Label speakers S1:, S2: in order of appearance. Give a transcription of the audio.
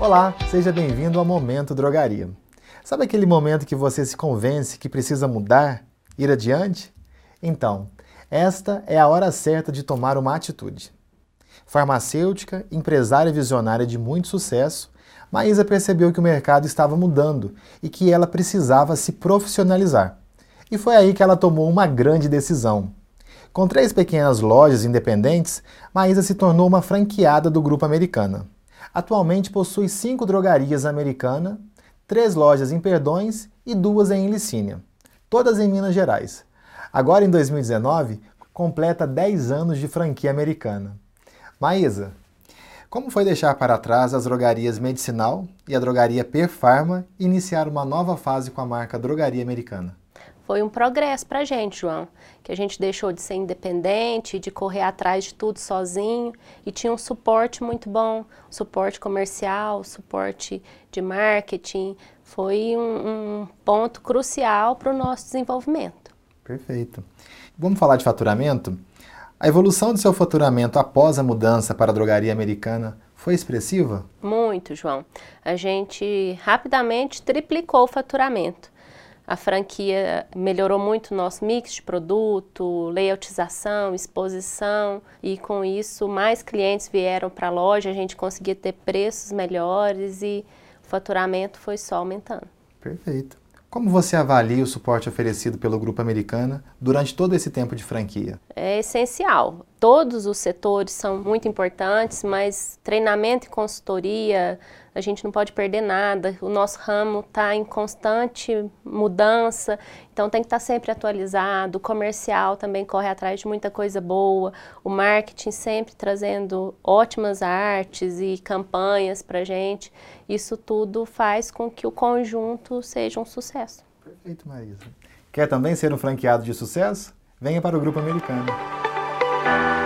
S1: Olá, seja bem-vindo ao Momento Drogaria. Sabe aquele momento que você se convence que precisa mudar, ir adiante? Então, esta é a hora certa de tomar uma atitude. Farmacêutica, empresária visionária de muito sucesso, Maísa percebeu que o mercado estava mudando e que ela precisava se profissionalizar. E foi aí que ela tomou uma grande decisão. Com três pequenas lojas independentes, Maísa se tornou uma franqueada do grupo Americana. Atualmente possui cinco drogarias Americana, três lojas em Perdões e duas em Licínia, todas em Minas Gerais. Agora, em 2019, completa 10 anos de franquia americana. Maísa, como foi deixar para trás as drogarias Medicinal e a drogaria Perfarma e iniciar uma nova fase com a marca Drogaria Americana?
S2: Foi um progresso para a gente, João, que a gente deixou de ser independente, de correr atrás de tudo sozinho e tinha um suporte muito bom, suporte comercial, suporte de marketing. Foi um, um ponto crucial para o nosso desenvolvimento.
S1: Perfeito. Vamos falar de faturamento? A evolução do seu faturamento após a mudança para a drogaria americana foi expressiva?
S2: Muito, João. A gente rapidamente triplicou o faturamento. A franquia melhorou muito o nosso mix de produto, layoutização, exposição e com isso mais clientes vieram para a loja, a gente conseguia ter preços melhores e o faturamento foi só aumentando.
S1: Perfeito. Como você avalia o suporte oferecido pelo Grupo Americana durante todo esse tempo de franquia?
S2: É essencial. Todos os setores são muito importantes, mas treinamento e consultoria, a gente não pode perder nada. O nosso ramo está em constante mudança, então tem que estar tá sempre atualizado. O comercial também corre atrás de muita coisa boa. O marketing sempre trazendo ótimas artes e campanhas para a gente. Isso tudo faz com que o conjunto seja um sucesso.
S1: Perfeito, Marisa. Quer também ser um franqueado de sucesso? Venha para o Grupo Americano. thank you